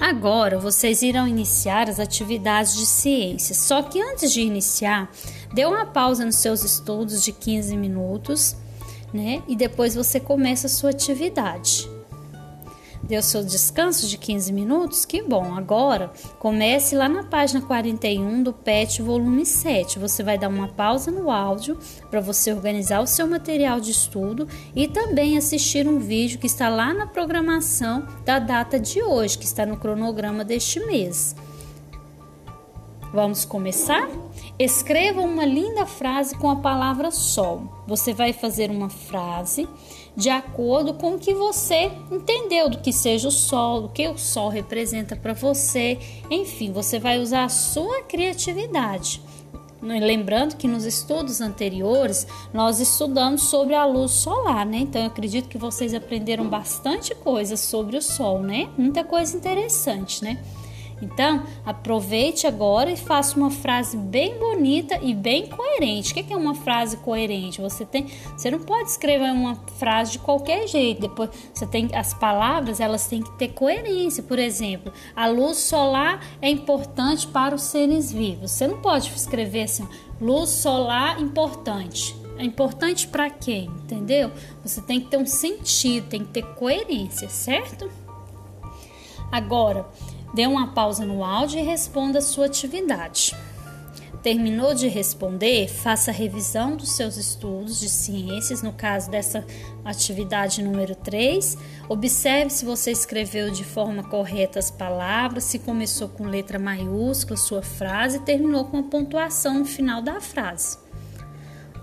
Agora vocês irão iniciar as atividades de ciências. Só que antes de iniciar, dê uma pausa nos seus estudos de 15 minutos, né? E depois você começa a sua atividade. Deu seu descanso de 15 minutos? Que bom! Agora comece lá na página 41 do PET volume 7. Você vai dar uma pausa no áudio para você organizar o seu material de estudo e também assistir um vídeo que está lá na programação da data de hoje, que está no cronograma deste mês. Vamos começar? Escreva uma linda frase com a palavra sol. Você vai fazer uma frase de acordo com o que você entendeu do que seja o sol, do que o sol representa para você. Enfim, você vai usar a sua criatividade. Lembrando que nos estudos anteriores nós estudamos sobre a luz solar, né? Então eu acredito que vocês aprenderam bastante coisa sobre o sol, né? Muita coisa interessante, né? Então, aproveite agora e faça uma frase bem bonita e bem coerente. O que é uma frase coerente? Você tem, você não pode escrever uma frase de qualquer jeito. Depois, você tem as palavras, elas têm que ter coerência. Por exemplo, a luz solar é importante para os seres vivos. Você não pode escrever assim, luz solar importante. É importante para quem? Entendeu? Você tem que ter um sentido, tem que ter coerência, certo? Agora, Dê uma pausa no áudio e responda a sua atividade. Terminou de responder? Faça a revisão dos seus estudos de ciências, no caso dessa atividade número 3. Observe se você escreveu de forma correta as palavras, se começou com letra maiúscula sua frase e terminou com a pontuação no final da frase.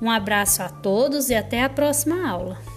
Um abraço a todos e até a próxima aula.